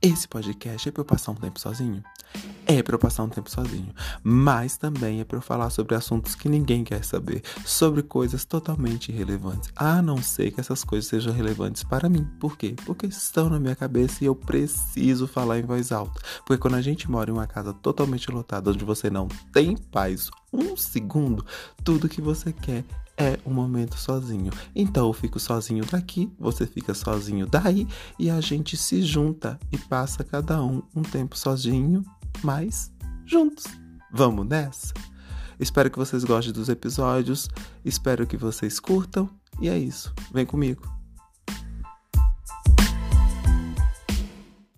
Esse podcast é para eu passar um tempo sozinho? É para eu passar um tempo sozinho, mas também é para eu falar sobre assuntos que ninguém quer saber, sobre coisas totalmente irrelevantes, a não ser que essas coisas sejam relevantes para mim. Por quê? Porque estão na minha cabeça e eu preciso falar em voz alta. Porque quando a gente mora em uma casa totalmente lotada, onde você não tem paz um segundo, tudo que você quer é um momento sozinho. Então eu fico sozinho daqui, você fica sozinho daí e a gente se junta e passa cada um um tempo sozinho, mas juntos. Vamos nessa? Espero que vocês gostem dos episódios, espero que vocês curtam e é isso. Vem comigo.